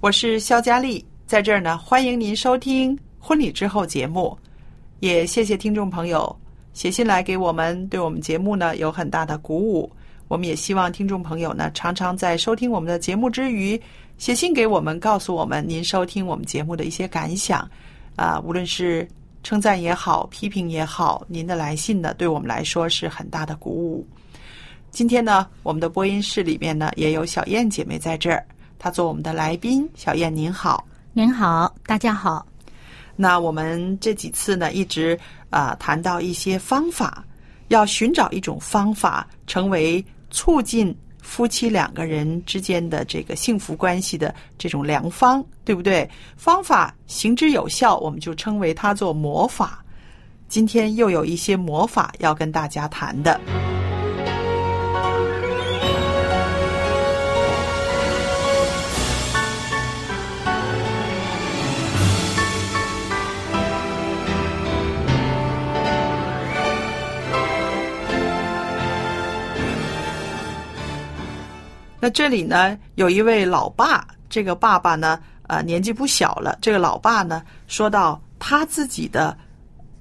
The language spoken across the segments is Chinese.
我是肖佳丽，在这儿呢，欢迎您收听《婚礼之后》节目，也谢谢听众朋友写信来给我们，对我们节目呢有很大的鼓舞。我们也希望听众朋友呢，常常在收听我们的节目之余，写信给我们，告诉我们您收听我们节目的一些感想。啊，无论是称赞也好，批评也好，您的来信呢，对我们来说是很大的鼓舞。今天呢，我们的播音室里面呢也有小燕姐妹在这儿，她做我们的来宾。小燕您好。您好，大家好。那我们这几次呢，一直啊、谈到一些方法，要寻找一种方法，成为促进夫妻两个人之间的这个幸福关系的这种良方，对不对？方法行之有效，我们就称为它做魔法。今天又有一些魔法要跟大家谈的。那这里呢，有一位老爸，这个爸爸呢，呃，年纪不小了。这个老爸呢，说到他自己的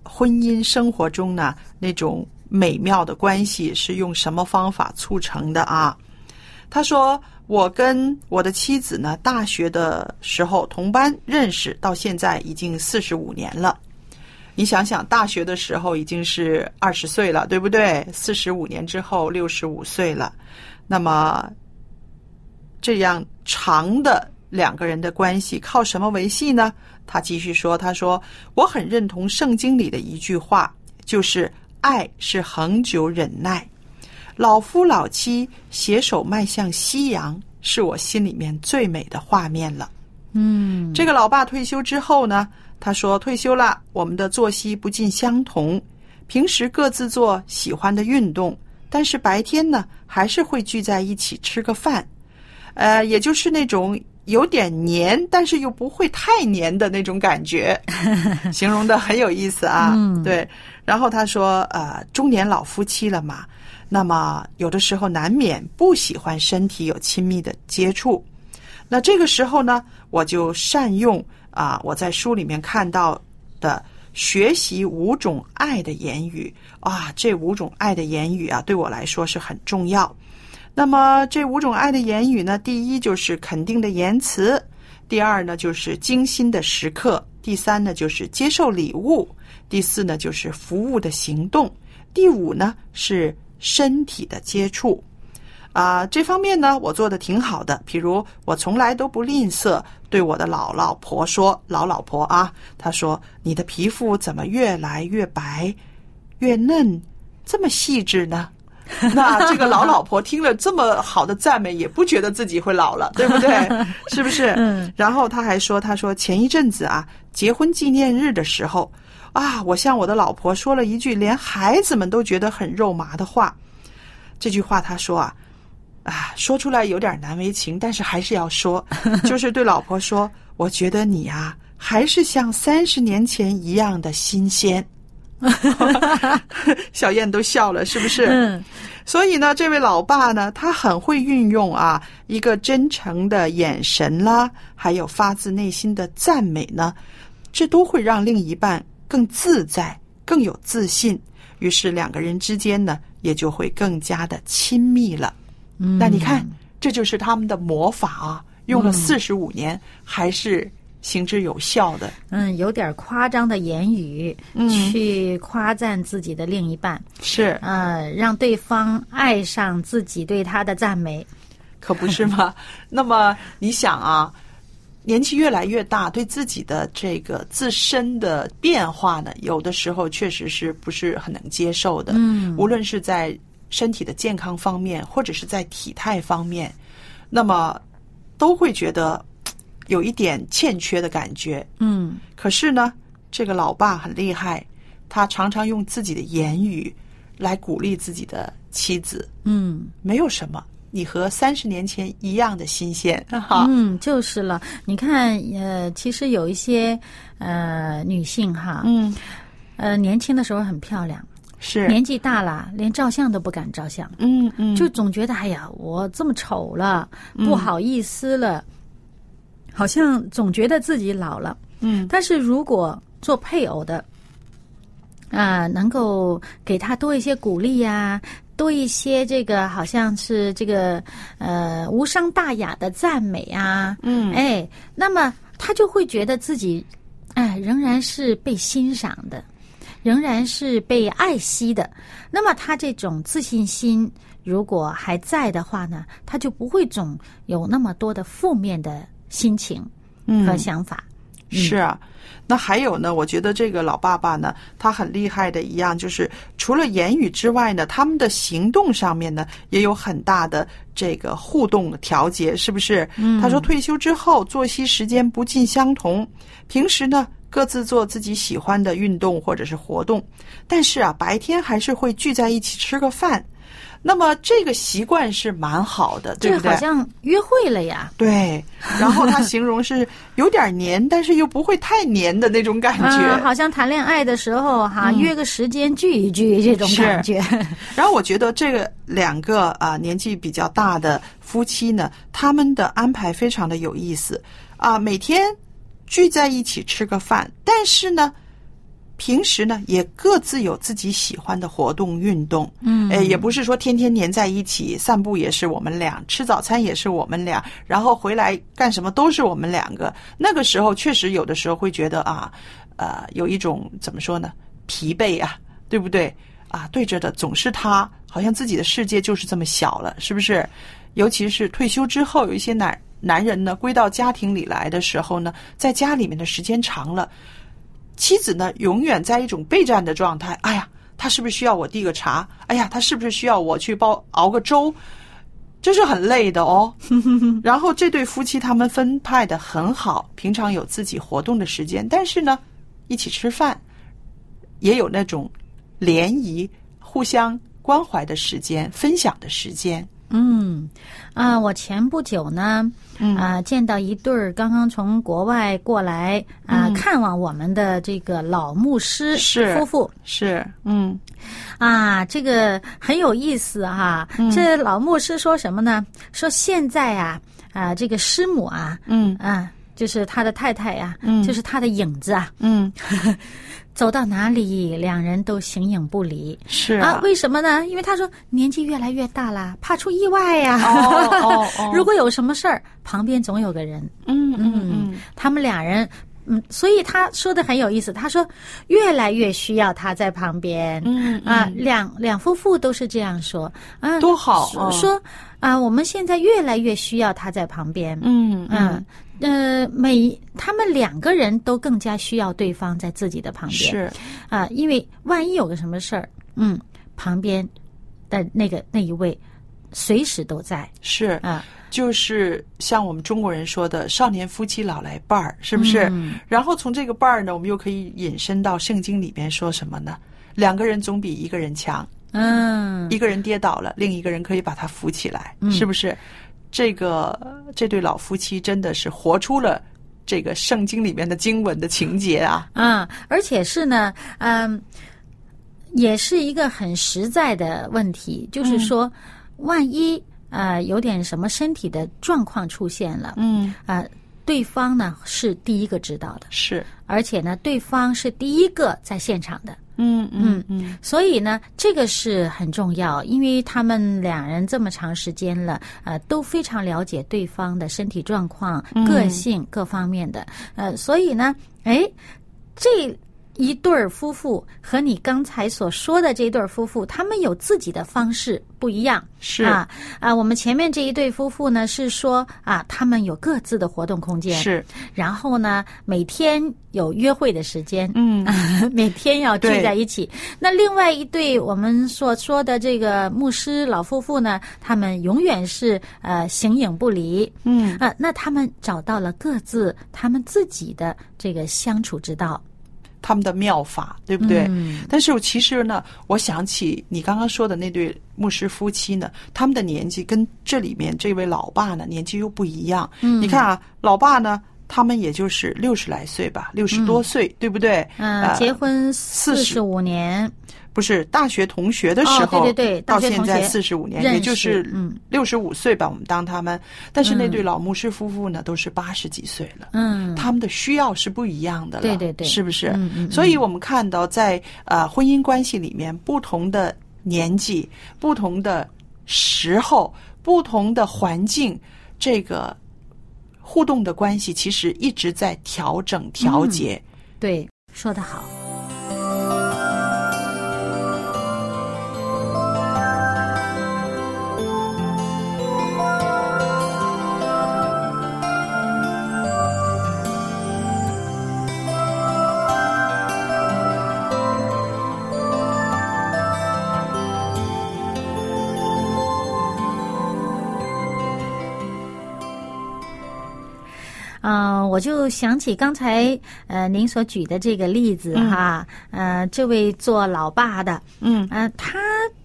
婚姻生活中呢，那种美妙的关系是用什么方法促成的啊？他说：“我跟我的妻子呢，大学的时候同班认识，到现在已经四十五年了。你想想，大学的时候已经是二十岁了，对不对？四十五年之后，六十五岁了。那么这样长的两个人的关系靠什么维系呢？他继续说：“他说我很认同圣经里的一句话，就是爱是恒久忍耐。老夫老妻携手迈向夕阳，是我心里面最美的画面了。”嗯，这个老爸退休之后呢，他说退休了，我们的作息不尽相同，平时各自做喜欢的运动，但是白天呢还是会聚在一起吃个饭，呃，也就是那种有点黏，但是又不会太黏的那种感觉，形容的很有意思啊。嗯对。然后他说，呃，中年老夫妻了嘛，那么有的时候难免不喜欢身体有亲密的接触。那这个时候呢，我就善用啊，我在书里面看到的学习五种爱的言语啊，这五种爱的言语啊，对我来说是很重要。那么这五种爱的言语呢，第一就是肯定的言辞，第二呢就是精心的时刻，第三呢就是接受礼物，第四呢就是服务的行动，第五呢是身体的接触。啊、这方面呢，我做的挺好的。比如，我从来都不吝啬对我的老老婆说：“老老婆啊，她说你的皮肤怎么越来越白、越嫩，这么细致呢？” 那这个老老婆听了这么好的赞美，也不觉得自己会老了，对不对？是不是？嗯。然后他还说：“他说前一阵子啊，结婚纪念日的时候啊，我向我的老婆说了一句连孩子们都觉得很肉麻的话。这句话他说啊。”啊，说出来有点难为情，但是还是要说，就是对老婆说：“我觉得你啊、还是像三十年前一样的新鲜。” 小燕都笑了，是不是？嗯所以呢，这位老爸呢，他很会运用啊一个真诚的眼神啦，还有发自内心的赞美呢，这都会让另一半更自在、更有自信，于是两个人之间呢，也就会更加的亲密了。嗯，那你看，这就是他们的魔法啊，用了四十五年，还是行之有效的。嗯，有点夸张的言语、嗯去夸赞自己的另一半，是，呃，让对方爱上自己对他的赞美。可不是吗？那么你想啊，年纪越来越大，对自己的这个自身的变化呢，有的时候确实是不是很能接受的。嗯无论是在身体的健康方面，或者是在体态方面，那么都会觉得嘖有一点欠缺的感觉。嗯。可是呢，这个老爸很厉害，他常常用自己的言语来鼓励自己的妻子。嗯。没有什么，你和三十年前一样的新鲜。哈。嗯，就是了。你看，呃，其实有一些呃女性哈，嗯，呃，年轻的时候很漂亮，是，年纪大了连照相都不敢照相，嗯嗯，就总觉得哎呀，我这么丑了，不好意思了，好像总觉得自己老了。嗯但是如果做配偶的，啊、能够给他多一些鼓励呀、多一些这个好像是这个呃无伤大雅的赞美啊，嗯哎，那么他就会觉得自己哎仍然是被欣赏的，仍然是被爱惜的。那么他这种自信心如果还在的话呢，他就不会总有那么多的负面的心情和嗯想法。是啊。那还有呢？我觉得这个老爸爸呢，他很厉害的一样，就是除了言语之外呢，他们的行动上面呢，也有很大的这个互动调节，是不是？嗯他说退休之后作息时间不尽相同，平时呢各自做自己喜欢的运动或者是活动，但是啊白天还是会聚在一起吃个饭。那么这个习惯是蛮好的，对不对好？像约会了呀。对，然后他形容是有点黏，但是又不会太黏的那种感觉。啊，好像谈恋爱的时候哈，嗯约个时间聚一聚这种感觉。然后我觉得这个两个啊、年纪比较大的夫妻呢，他们的安排非常的有意思啊、每天聚在一起吃个饭，但是呢。平时呢，也各自有自己喜欢的活动运动，嗯哎，也不是说天天黏在一起，散步也是我们俩，吃早餐也是我们俩，然后回来干什么都是我们两个。那个时候确实有的时候会觉得啊，呃，有一种怎么说呢，疲惫啊，对不对？啊，对着的总是他，好像自己的世界就是这么小了，是不是？尤其是退休之后，有一些男男人呢，归到家庭里来的时候呢，在家里面的时间长了，妻子呢永远在一种备战的状态。哎呀，他是不是需要我递个茶？哎呀，他是不是需要我去煲熬个粥？这是很累的哦。然后这对夫妻他们分派的很好，平常有自己活动的时间，但是呢，一起吃饭，也有那种联谊、互相关怀的时间、分享的时间。嗯，啊，我前不久呢，嗯。啊，见到一对儿刚刚从国外过来啊、嗯。看望我们的这个老牧师是夫妇。是，嗯。啊，这个很有意思哈、嗯。这老牧师说什么呢？说现在啊啊，这个师母啊嗯。啊，就是他的太太呀、嗯就是他的影子啊，嗯，走到哪里两人都形影不离。是啊，为什么呢？因为他说年纪越来越大啦，怕出意外呀、哦哦哦 如果有什么事儿，旁边总有个人。嗯嗯嗯他们俩人，嗯，所以他说的很有意思。他说越来越需要他在旁边。嗯啊，两两夫妇都是这样说啊，多好说啊，我们现在越来越需要他在旁边。嗯嗯，呃，每他们两个人都更加需要对方在自己的旁边。是啊，因为万一有个什么事儿，嗯，旁边的那个那一位随时都在是啊。就是像我们中国人说的“少年夫妻老来伴儿”，是不是？嗯然后从这个伴儿呢，我们又可以引申到圣经里边说什么呢？两个人总比一个人强。嗯，一个人跌倒了，另一个人可以把他扶起来，嗯是不是？这个这对老夫妻真的是活出了这个圣经里面的经文的情节啊！啊，而且是呢，嗯，也是一个很实在的问题，就是说，万一呃有点什么身体的状况出现了，嗯，啊、对方呢是第一个知道的，是，而且呢，对方是第一个在现场的。嗯嗯嗯，所以呢，这个是很重要，因为他们两人这么长时间了，呃，都非常了解对方的身体状况、个性各方面的，呃，所以呢，哎，这一对儿夫妇和你刚才所说的这对儿夫妇，他们有自己的方式不一样，是。啊啊，我们前面这一对夫妇呢是说啊，他们有各自的活动空间，是，然后呢，每天有约会的时间，嗯，每天要聚在一起。那另外一对我们所说的这个牧师老夫妇呢，他们永远是呃形影不离，嗯。啊、那他们找到了各自他们自己的这个相处之道，他们的妙法，对不对？嗯但是其实呢，我想起你刚刚说的那对牧师夫妻呢，他们的年纪跟这里面这位老爸呢年纪又不一样。嗯你看啊，老爸呢，他们也就是六十来岁吧，六十多岁，对不对？嗯、呃结婚四十五年，不是大学同学的时候，哦对对对到现在四十五年，也就是嗯六十五岁吧，我们当他们。但是那对老牧师夫妇呢，都是八十几岁了。嗯，他们的需要是不一样的了，对对对是不是？嗯嗯嗯所以我们看到在呃婚姻关系里面，不同的年纪、不同的时候、不同的环境，这个互动的关系其实一直在调整、调节。对，说得好。我就想起刚才呃您所举的这个例子哈，呃，这位做老爸的，嗯呃，他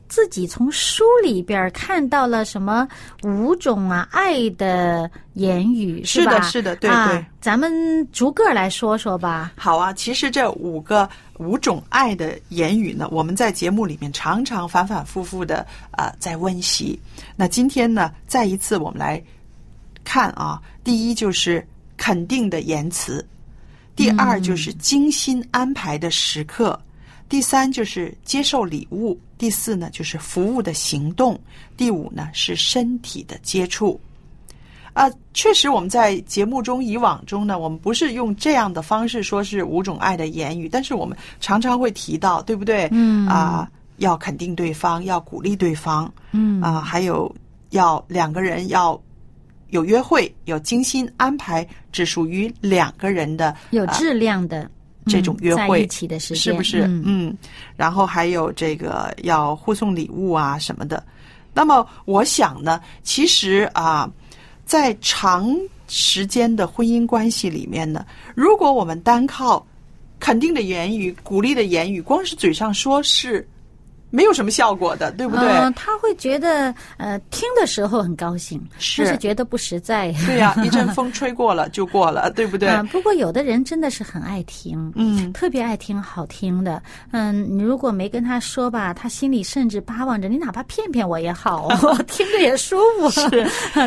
自己从书里边看到了什么五种啊爱的言语，吧？是的是的对啊对咱们逐个来说说吧。好啊，其实这五个五种爱的言语呢，我们在节目里面常常反反复复的呃在温习。那今天呢，再一次我们来看啊，第一就是肯定的言辞，第二就是精心安排的时刻，第三就是接受礼物，第四呢就是服务的行动，第五呢是身体的接触。啊，确实，我们在节目中以往中呢，我们不是用这样的方式说是五种爱的言语，但是我们常常会提到，对不对？嗯。啊，要肯定对方，要鼓励对方，嗯。啊，还有要两个人要有约会，有精心安排，只属于两个人的啊有质量的、这种约会一起的时间，是不是？嗯嗯，然后还有这个要互送礼物啊什么的。那么我想呢，其实啊，在长时间的婚姻关系里面呢，如果我们单靠肯定的言语、鼓励的言语，光是嘴上说是没有什么效果的，对不对？嗯他会觉得呃听的时候很高兴，是但是觉得不实在。对呀、一阵风吹过了就过了，对不对？啊，不过有的人真的是很爱听，嗯，特别爱听好听的。嗯，你如果没跟他说吧，他心里甚至巴望着你，哪怕骗骗我也好，我听着也舒服。是，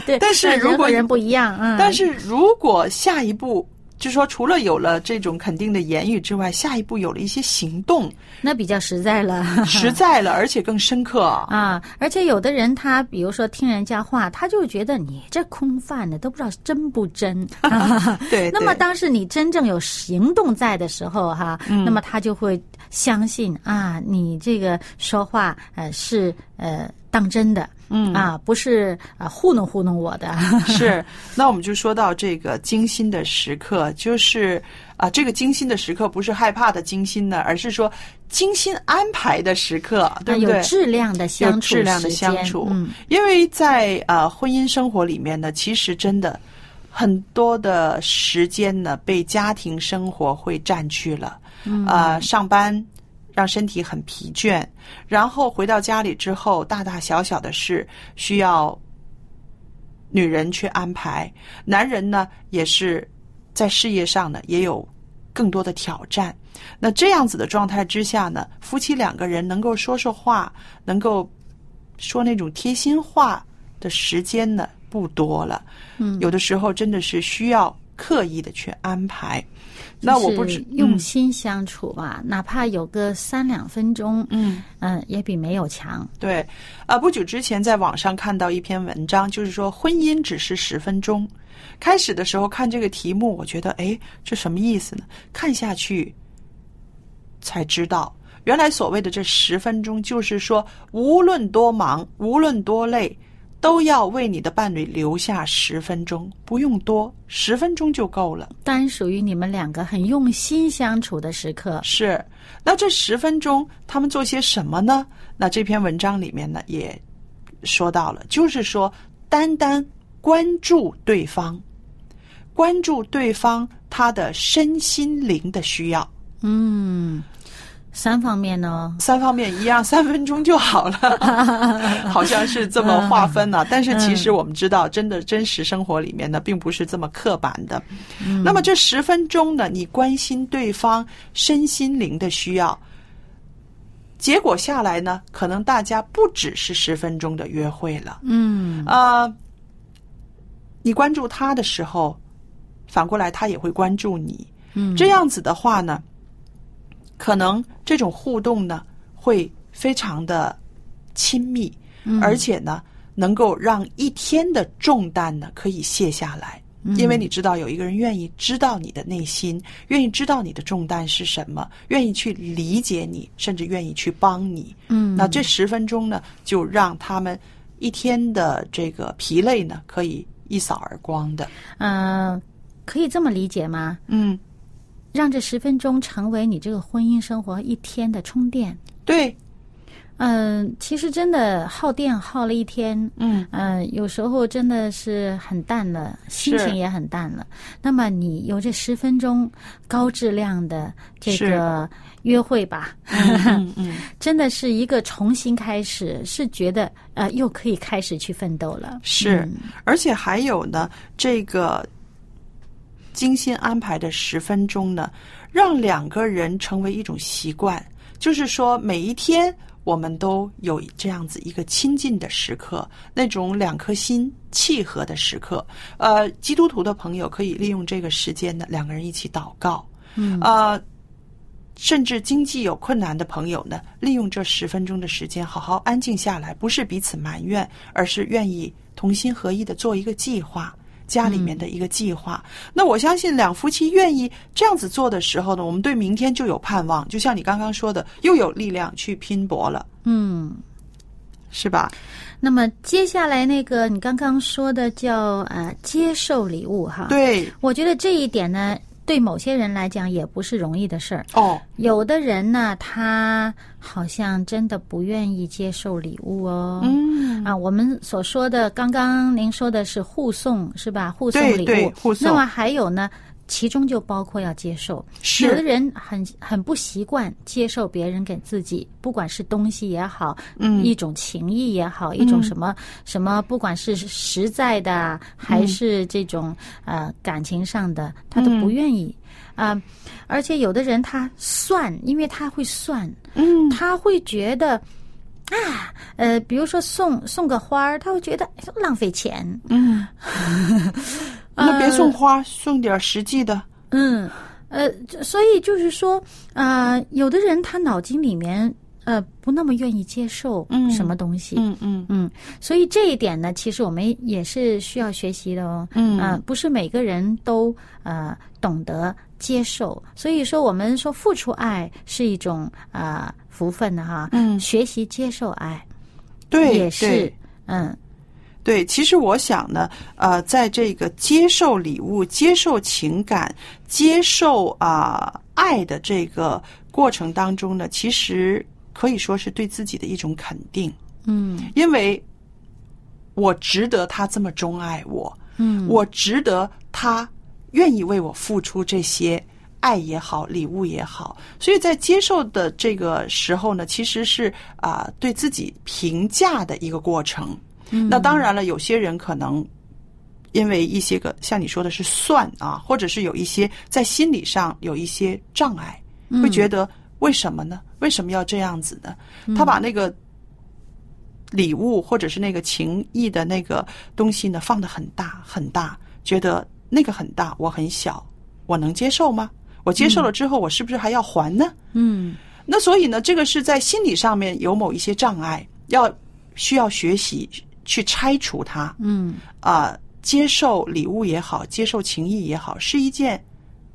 对。但是如果人不一样，嗯，但是如果下一步，就说除了有了这种肯定的言语之外，下一步有了一些行动，那比较实在了。实在了，而且更深刻。啊，而且有的人他比如说听人家话，他就觉得你这空泛的都不知道真不真。啊对，那么当时你真正有行动在的时候，哈，嗯那么他就会相信啊，你这个说话呃是呃当真的，嗯。啊，不是啊糊弄糊弄我的。是，那我们就说到这个精心的时刻，就是啊，这个精心的时刻不是害怕的精心呢，而是说精心安排的时刻，对不对？有质量的相有处，质量的相处，嗯，因为在啊婚姻生活里面呢，其实真的很多的时间呢被家庭生活会占据了，嗯、呃，上班让身体很疲倦，然后回到家里之后，大大小小的事需要女人去安排，男人呢也是在事业上呢也有更多的挑战。那这样子的状态之下呢，夫妻两个人能够说说话，能够说那种贴心话的时间呢不多了。嗯，有的时候真的是需要刻意的去安排。那我不就是用心相处吧，哪怕有个三两分钟，嗯。嗯，也比没有强。对，啊，不久之前在网上看到一篇文章，就是说婚姻只是十分钟。开始的时候看这个题目，我觉得，哎，这什么意思呢？看下去才知道，原来所谓的这十分钟，就是说，无论多忙，无论多累，都要为你的伴侣留下十分钟，不用多，十分钟就够了。单属于你们两个很用心相处的时刻。是，那这十分钟他们做些什么呢？那这篇文章里面呢也说到了，就是说单单关注对方，关注对方他的身心灵的需要，嗯，三方面呢，三方面一样，三分钟就好了，好像是这么划分呢、但是其实我们知道，真的真实生活里面呢，并不是这么刻板的。那么这十分钟呢，你关心对方身心灵的需要，结果下来呢，可能大家不只是十分钟的约会了。嗯。啊、你关注他的时候，反过来他也会关注你。嗯，这样子的话呢，可能这种互动呢会非常的亲密，嗯而且呢能够让一天的重担呢可以卸下来。嗯因为你知道有一个人愿意知道你的内心，愿意知道你的重担是什么，愿意去理解你，甚至愿意去帮你。嗯，那这十分钟呢，就让他们一天的这个疲累呢，可以一扫而光的。呃，可以这么理解吗？嗯，让这十分钟成为你这个婚姻生活一天的充电。对，嗯、其实真的耗电耗了一天，嗯。嗯、有时候真的是很淡了，心情也很淡了。那么你有这十分钟高质量的这个约会吧，嗯嗯，真的是一个重新开始，是觉得呃又可以开始去奋斗了。是。嗯，而且还有呢，这个精心安排的十分钟呢，让两个人成为一种习惯，就是说每一天我们都有这样子一个亲近的时刻，那种两颗心契合的时刻。呃，基督徒的朋友可以利用这个时间呢，两个人一起祷告。嗯呃，甚至经济有困难的朋友呢，利用这十分钟的时间，好好安静下来，不是彼此埋怨，而是愿意同心合意的做一个计划。家里面的一个计划，那我相信两夫妻愿意这样子做的时候呢，我们对明天就有盼望。就像你刚刚说的，又有力量去拼搏了，嗯。是吧？那么接下来那个你刚刚说的叫呃接受礼物哈，，对，我觉得这一点呢，对某些人来讲也不是容易的事儿。哦，有的人呢，他好像真的不愿意接受礼物哦。嗯，啊，我们所说的，刚刚您说的是互送是吧？互送礼物，对互送那么还有呢，其中就包括要接受。是。有的人很很不习惯接受别人给自己，不管是东西也好，嗯。一种情谊也好，一种什么、什么，不管是实在的还是这种、呃感情上的，他都不愿意。啊、而且有的人他算，因为他会算，嗯，他会觉得。啊，呃，比如说送送个花儿，他会觉得哎浪费钱。嗯，那别送花，送点实际的。嗯，呃，所以就是说，啊，有的人他脑筋里面呃不那么愿意接受嗯什么东西，嗯嗯嗯，所以这一点呢，其实我们也是需要学习的哦。嗯呃不是每个人都呃懂得接受，所以说我们说付出爱是一种啊、呃福分的哈。嗯学习接受爱对，也是嗯对，其实我想呢，呃，在这个接受礼物、接受情感、接受啊、爱的这个过程当中呢，其实可以说是对自己的一种肯定，嗯因为我值得他这么钟爱我，嗯，我值得他愿意为我付出这些爱也好，礼物也好。所以在接受的这个时候呢，其实是啊、对自己评价的一个过程。那当然了，有些人可能因为一些个像你说的是算啊，或者是有一些在心理上有一些障碍，会觉得为什么呢？为什么要这样子呢？他把那个礼物或者是那个情谊的那个东西呢放得很大很大，觉得那个很大，我很小，我能接受吗？我接受了之后，我是不是还要还呢？嗯那所以呢，这个是在心理上面有某一些障碍，要需要学习去拆除它。嗯啊、接受礼物也好，接受情谊也好，是一件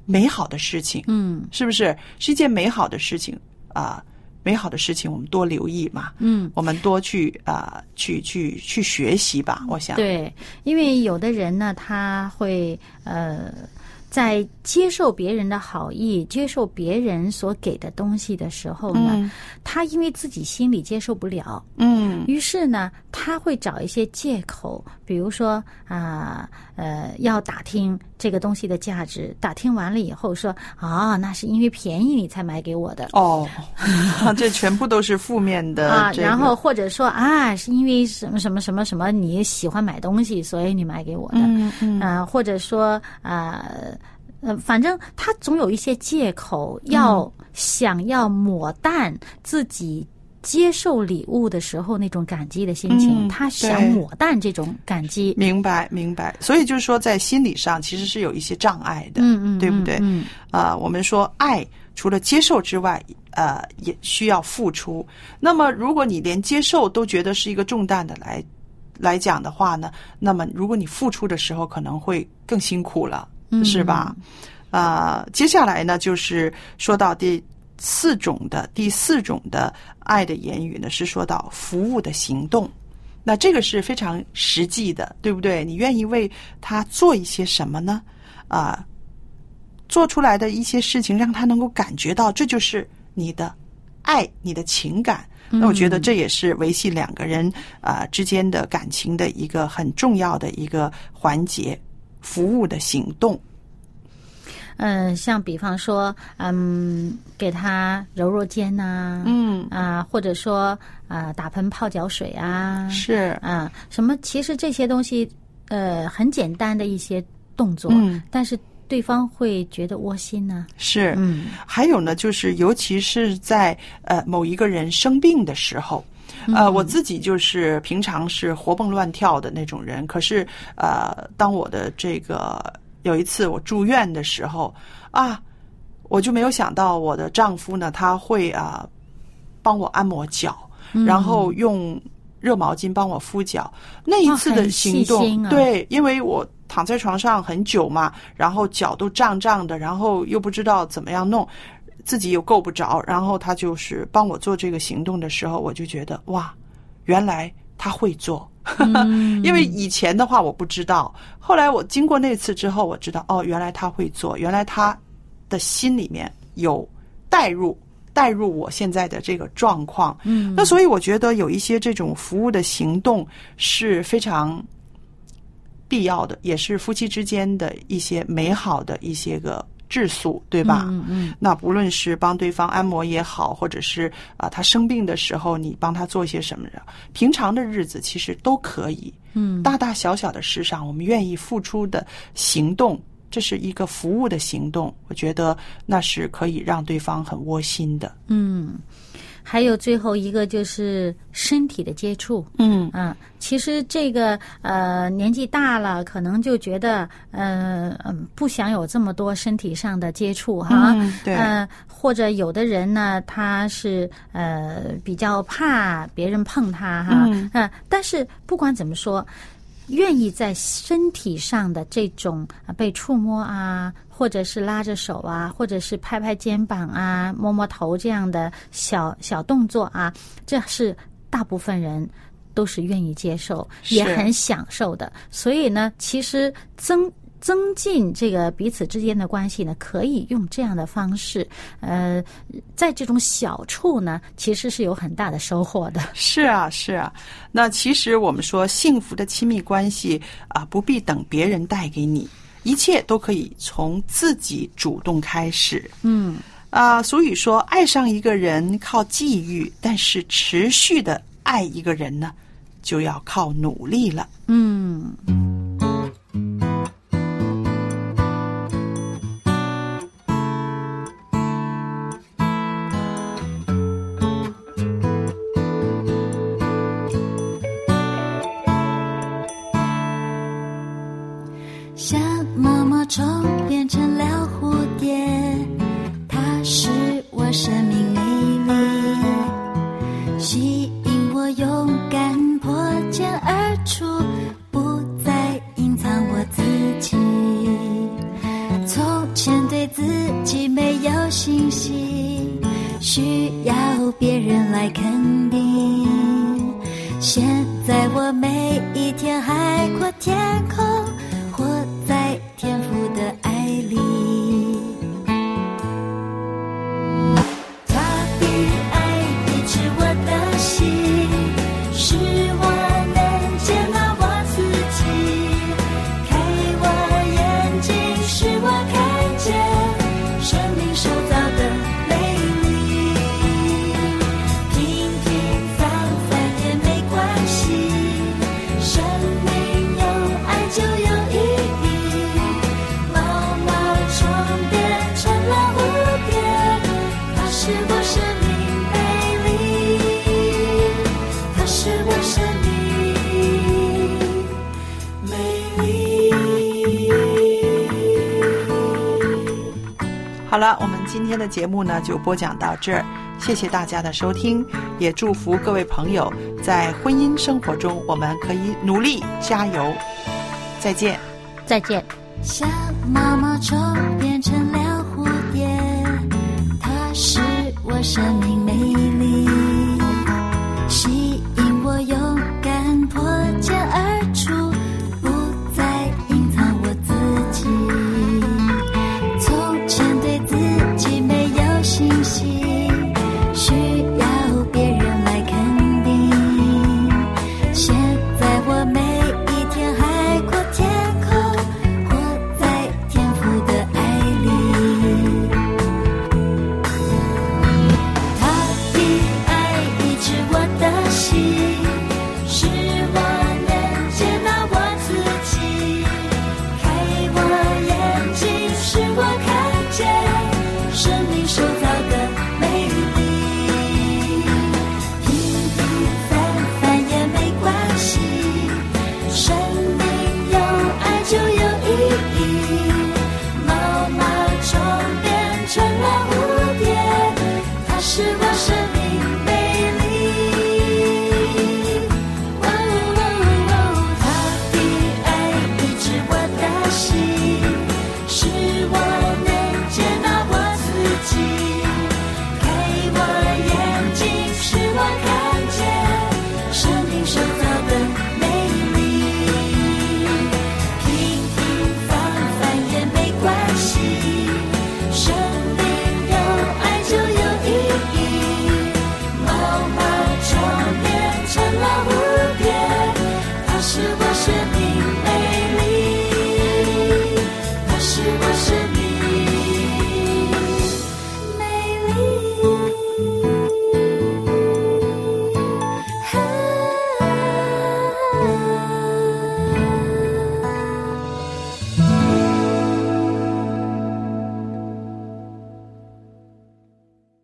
美好的事情，嗯是不是？是一件美好的事情啊、美好的事情，我们多留意嘛，嗯，我们多去啊、去去去学习吧。我想，对，因为有的人呢，他会呃。在接受别人的好意、接受别人所给的东西的时候呢，嗯。他因为自己心里接受不了，嗯。于是呢，他会找一些借口，比如说啊呃要打听这个东西的价值，打听完了以后说啊，那是因为便宜你才买给我的。哦，这全部都是负面的啊，这个然后或者说啊，是因为什么什么什么什么你喜欢买东西，所以你买给我的。嗯嗯啊，或者说啊呃，反正他总有一些借口，要想要抹淡自己接受礼物的时候那种感激的心情，嗯他想对抹淡这种感激。明白明白。所以就是说，在心理上其实是有一些障碍的，嗯嗯，对不对？嗯啊、我们说爱除了接受之外，呃，也需要付出。那么，如果你连接受都觉得是一个重担的来来讲的话呢，那么如果你付出的时候，可能会更辛苦了，是吧？啊、接下来呢，就是说到第四种的第四种的爱的言语呢，是说到服务的行动。那这个是非常实际的，对不对？你愿意为他做一些什么呢？啊、做出来的一些事情，让他能够感觉到这就是你的爱，你的情感。那我觉得这也是维系两个人啊、之间的感情的一个很重要的一个环节，服务的行动。嗯，像比方说，嗯，给他揉揉肩呐、嗯，啊，或者说啊，打盆泡脚水啊，是，啊，什么？其实这些东西，呃，很简单的一些动作，嗯但是对方会觉得窝心呢、是，嗯。还有呢，就是尤其是在呃某一个人生病的时候，呃，我。自己就是平常是活蹦乱跳的那种人，可是呃，当我的这个有一次我住院的时候啊，我就没有想到我的丈夫呢，他会啊、帮我按摩脚，然后用热毛巾帮我敷脚。那一次的行动，对，因为我躺在床上很久嘛，然后脚都胀胀的，然后又不知道怎么样弄，自己又够不着，然后他就是帮我做这个行动的时候，我就觉得哇，原来他会做。因为以前的话我不知道，后来我经过那次之后，我知道哦，原来他会做，原来他的心里面有带入带入我现在的这个状况。嗯，那所以我觉得有一些这种服务的行动是非常必要的，也是夫妻之间的一些美好的一些个质素，对吧？嗯嗯那不论是帮对方按摩也好，或者是啊、他生病的时候你帮他做些什么的，平常的日子其实都可以。嗯，大大小小的事上，我们愿意付出的行动，这是一个服务的行动，我觉得那是可以让对方很窝心的。嗯，还有最后一个就是身体的接触。嗯嗯，其实这个呃年纪大了，可能就觉得呃嗯不想有这么多身体上的接触哈。嗯对呃，或者有的人呢，他是呃比较怕别人碰他哈。嗯呃但是不管怎么说。愿意在身体上的这种啊被触摸啊，或者是拉着手啊，或者是拍拍肩膀啊、摸摸头这样的小小动作啊，这是大部分人都是愿意接受，也很享受的。所以呢，其实增增进这个彼此之间的关系呢，可以用这样的方式。呃，在这种小处呢，其实是有很大的收获的。是啊，是啊。那其实我们说，幸福的亲密关系啊，不必等别人带给你，一切都可以从自己主动开始。嗯，啊，所以说，爱上一个人靠际遇，但是持续的爱一个人呢，就要靠努力了。嗯，像毛毛虫变成了蝴蝶，它是我生命魅力，吸引我勇敢破茧而出，不再隐藏我自己。从前对自己没有信心，需要别人来肯定。现在我每一天海阔天了，我们今天的节目呢就播讲到这儿，谢谢大家的收听，也祝福各位朋友在婚姻生活中我们可以努力加油。再见。再见。小毛毛虫变成了蝴蝶，它是我生命美丽。